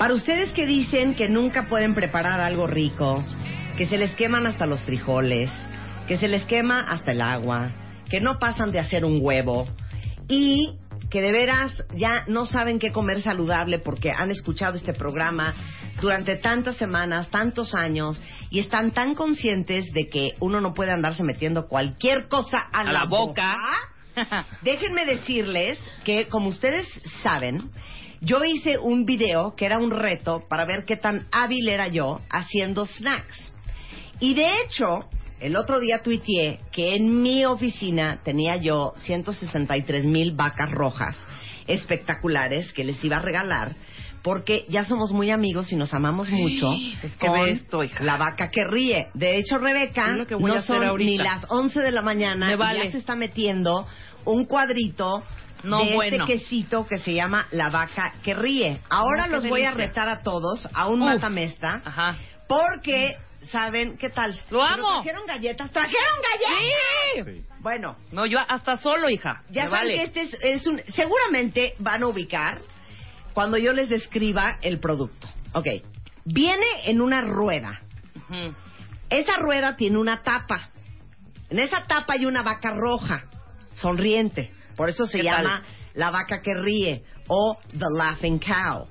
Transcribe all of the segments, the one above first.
Para ustedes que dicen que nunca pueden preparar algo rico, que se les queman hasta los frijoles, que se les quema hasta el agua, que no pasan de hacer un huevo y que de veras ya no saben qué comer saludable porque han escuchado este programa durante tantas semanas, tantos años y están tan conscientes de que uno no puede andarse metiendo cualquier cosa a, A la boca. Déjenme decirles que, como ustedes saben, yo hice un video que era un reto para ver qué tan hábil era yo haciendo snacks. Y de hecho, el otro día tuiteé que en mi oficina tenía yo 163 mil vacas rojas espectaculares que les iba a regalar porque ya somos muy amigos y nos amamos mucho es que con esto, hija. la vaca que ríe. De hecho, Rebeca, Es que no son ni las 11 de la mañana Me y vale. ya se está metiendo un cuadrito No, de bueno. este quesito que se llama la vaca que ríe. Ahora No, qué los voy a retar a todos a un Uf. matamesta Ajá. porque saben qué tal. Lo Pero amo. Trajeron galletas, trajeron galletas. Bueno, No, yo hasta solo, hija. ya Me saben vale. que este es, es un. Seguramente van a ubicar cuando yo les describa el producto. Ok. Viene en una rueda. Esa rueda tiene una tapa. En esa tapa hay una vaca roja, sonriente. Por eso se ¿Qué llama la vaca que ríe o the laughing cow.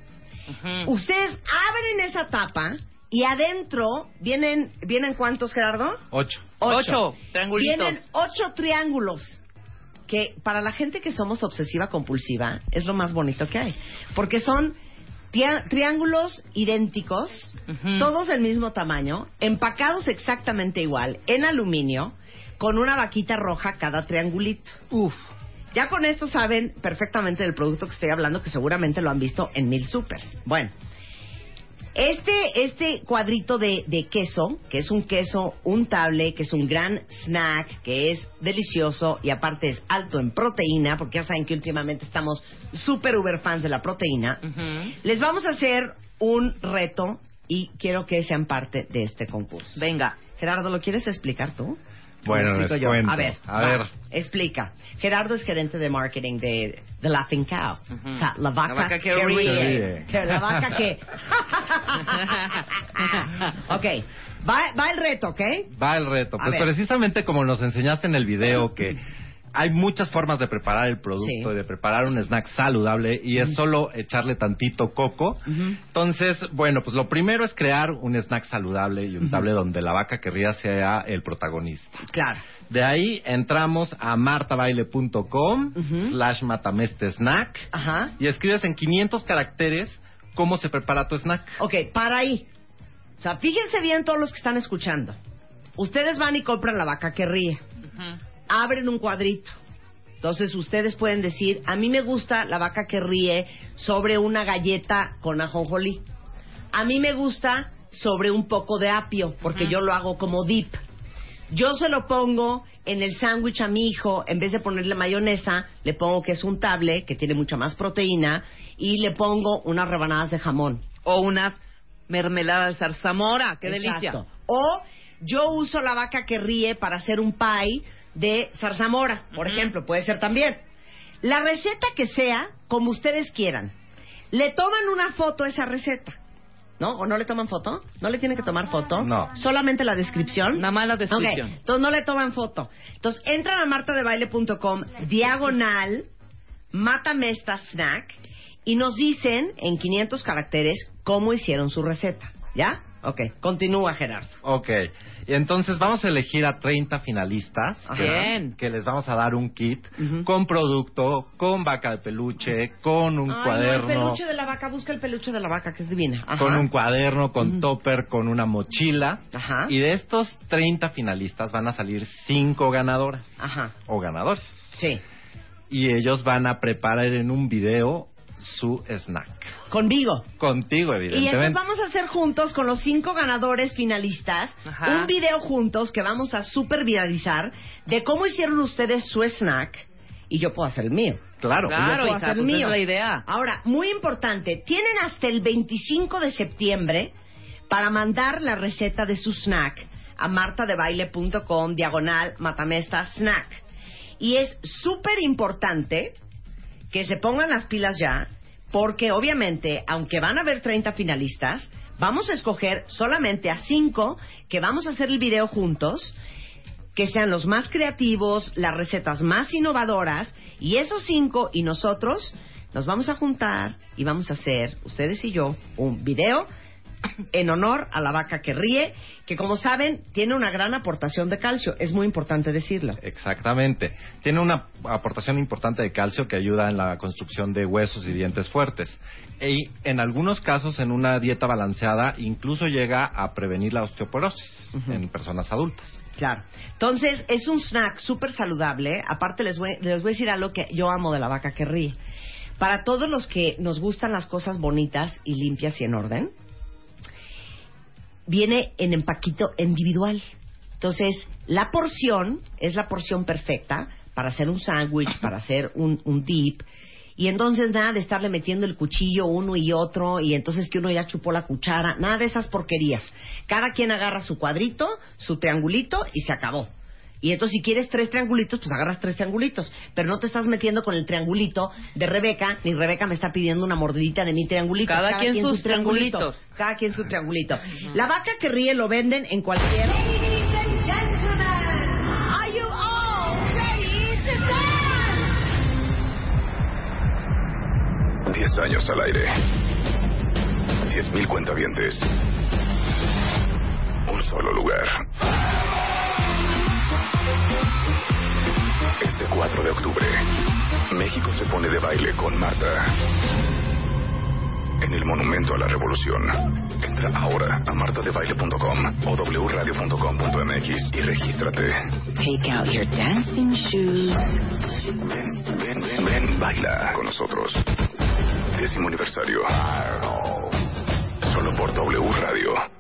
Ustedes abren esa tapa y adentro vienen vienen cuántos Gerardo? Ocho. Ocho triangulitos. Vienen ocho triángulos que para la gente que somos obsesiva compulsiva es lo más bonito que hay, porque son triángulos idénticos, todos del mismo tamaño, empacados exactamente igual, en aluminio, con una vaquita roja cada triangulito. Uf. Ya con esto saben perfectamente del producto que estoy hablando, que seguramente lo han visto en mil supers. Bueno, este, este cuadrito de, de queso, que es un queso untable, que es un gran snack, que es delicioso y aparte es alto en proteína, porque ya saben que últimamente estamos súper uber fans de la proteína, les vamos a hacer un reto y quiero que sean parte de este concurso. Venga. Gerardo, ¿lo quieres explicar tú? Bueno, ¿Lo les yo? cuento. A ver, A va, ver. explica. Gerardo es gerente de marketing de The Laughing Cow. O sea, la vaca, La vaca que ríe. ríe. Que La vaca que... ok, va, va el reto, ¿ok? Va el reto. A Pues ver. precisamente como nos enseñaste en el video que hay muchas formas de preparar el producto Sí. y de preparar un snack saludable y es solo echarle tantito coco. Entonces, bueno, pues lo primero es crear un snack saludable y untable donde la vaca que ría sea el protagonista. Claro. De ahí entramos a martabaile.com Ujú. slash matameste snack Ajá. y escribes en 500 caracteres cómo se prepara tu snack. Ok, para ahí. O sea, fíjense bien todos los que están escuchando. Ustedes van y compran la vaca que ríe. Abren un cuadrito. Entonces ustedes pueden decir, a mí me gusta la vaca que ríe sobre una galleta con ajonjolí. A mí me gusta sobre un poco de apio, porque yo lo hago como dip. Yo se lo pongo en el sándwich a mi hijo, en vez de ponerle mayonesa, le pongo que es untable, que tiene mucha más proteína, y le pongo unas rebanadas de jamón. O unas mermeladas de zarzamora. ¡Qué delicia! Exacto. O yo uso la vaca que ríe para hacer un pie de zarzamora, por ejemplo, puede ser también. La receta que sea, como ustedes quieran. Le toman una foto a esa receta. ¿No? ¿O no le toman foto? ¿No le tienen que tomar foto? No. Solamente la descripción. Nada más la descripción. Ok, entonces no le toman foto. Entonces entran a martadebaile.com, diagonal, mátame esta snack, y nos dicen en 500 caracteres cómo hicieron su receta. ¿Ya? Ok, continúa Gerardo. Ok, y entonces vamos a elegir a 30 finalistas que, Bien. que les vamos a dar un kit con producto, con vaca de peluche, con un Ay, no, cuaderno, el peluche de la vaca, busca el peluche de la vaca, que es divina. Ajá. con un cuaderno, con topper, con una mochila. Ajá. Y de estos 30 finalistas van a salir 5 ganadoras Ajá, o ganadores. sí. Y ellos van a preparar en un video su snack. Conmigo. Contigo, Y entonces evidentemente. vamos a hacer juntos con los cinco ganadores finalistas Ajá. un video juntos que vamos a super viralizar de cómo hicieron ustedes su snack y yo puedo hacer el mío. Claro. Yo Claro, puedo hija, hacer el pues mío. es la idea. Ahora, muy importante, tienen hasta el 25 de septiembre para mandar la receta de su snack a martadebaile.com diagonal matamesta snack. Y es súper importante que se pongan las pilas ya, porque obviamente, aunque van a haber 30 finalistas, vamos a escoger solamente a 5 que vamos a hacer el video juntos, que sean los más creativos, las recetas más innovadoras, y esos 5 y nosotros nos vamos a juntar y vamos a hacer, ustedes y yo, un video en honor a la vaca que ríe, que como saben tiene una gran aportación de calcio, es muy importante decirlo. Exactamente. Tiene una aportación importante de calcio que ayuda en la construcción de huesos y dientes fuertes. Y en algunos casos, en una dieta balanceada, incluso llega a prevenir la osteoporosis en personas adultas. Claro. Entonces, es un snack súper saludable. Aparte, les voy, les voy a decir algo que yo amo de la vaca que ríe. Para todos los que nos gustan las cosas bonitas y limpias y en orden, viene en empaquito individual. Entonces, la porción es la porción perfecta para hacer un sándwich, para hacer un, un dip. Y entonces nada de estarle metiendo el cuchillo uno y otro y entonces que uno ya chupó la cuchara, nada de esas porquerías. Cada quien agarra su cuadrito, su triangulito y se acabó. Y entonces si quieres tres triangulitos, pues agarras tres triangulitos. Pero no te estás metiendo con el triangulito de Rebeca, ni Rebeca me está pidiendo una mordidita de mi triangulito. Cada quien sus su triangulito. triangulitos. Cada quien su triangulito. La vaca que ríe lo venden en cualquier... Ladies and gentlemen, are you all ready to dance? 10 años al aire. 10.000 cuentavientes. Un solo lugar. Este 4 de octubre, México se pone de baile con Marta. En el Monumento a la Revolución. Entra ahora a martadebaile.com o wradio.com.mx y regístrate. Take out your dancing shoes. Ven, ven, ven, ven, baila con nosotros. Décimo aniversario. Solo por W Radio.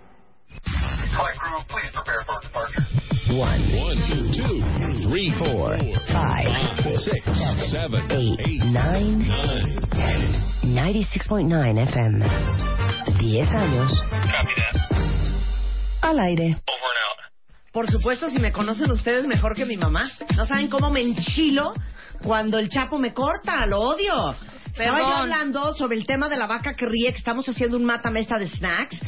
One, One, two, three, four, five, six, seven, eight, eight, nine, nine, ten. 96.9 FM. 10 años. Al aire. Por supuesto, si me conocen ustedes mejor que mi mamá. No saben cómo me enchilo cuando el chapo me corta. Lo odio. Estaba yo hablando sobre el tema de la vaca que ríe, que estamos haciendo un matamesta de snacks.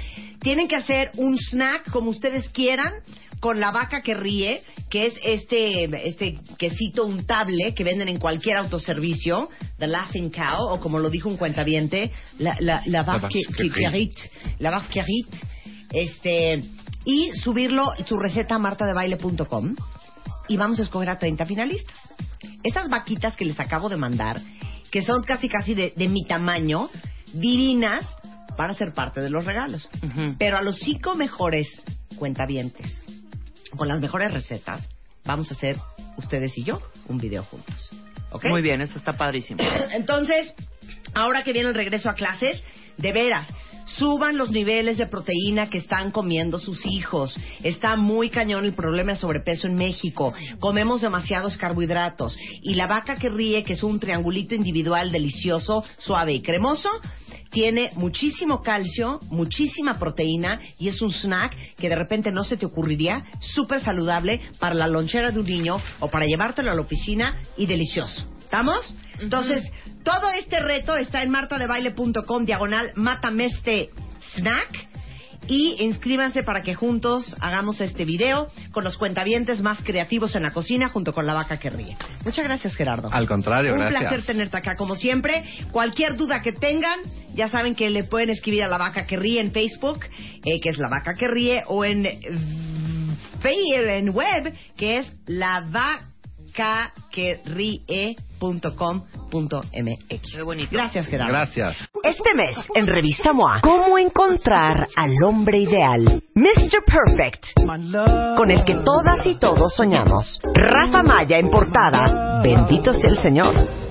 Tienen que hacer un snack como ustedes quieran con la vaca que ríe, que es este, este quesito untable que venden en cualquier autoservicio, The Laughing Cow, o como lo dijo un cuentaviente, la, la, la vaca que, que- rit. la vaca que rit, este, y subirlo, su receta a martadebaile.com y vamos a escoger a 30 finalistas. Esas vaquitas que les acabo de mandar, que son casi casi de, de mi tamaño, divinas, van a ser parte de los regalos. Pero a los cinco mejores cuentavientes, con las mejores recetas, vamos a hacer ustedes y yo un video juntos. ¿Ok? Muy bien, eso está padrísimo. Entonces, ahora que viene el regreso a clases, de veras, suban los niveles de proteína que están comiendo sus hijos. Está muy cañón el problema de sobrepeso en México. Comemos demasiados carbohidratos. Y la vaca que ríe, que es un triangulito individual delicioso, suave y cremoso, tiene muchísimo calcio, muchísima proteína y es un snack que de repente no se te ocurriría, súper saludable para la lonchera de un niño o para llevártelo a la oficina y delicioso. ¿Estamos? Entonces, todo este reto está en martadebaile.com, diagonal, mátame este Snack. Y inscríbanse para que juntos hagamos este video con los cuentavientes más creativos en la cocina junto con la vaca que ríe. Muchas gracias, Gerardo. Al contrario, Un gracias. placer tenerte acá como siempre. Cualquier duda que tengan, ya saben que le pueden escribir a la vaca que ríe en Facebook, eh, que es la vaca que ríe, o en, mm, en web, que es la vaca que ríe.com.mx. Qué bonito. Gracias, Gerardo. Gracias. Este mes, en Revista MOA, ¿cómo encontrar al hombre ideal? Mr. Perfect, con el que todas y todos soñamos. Rafa Maya en portada. Bendito sea el Señor.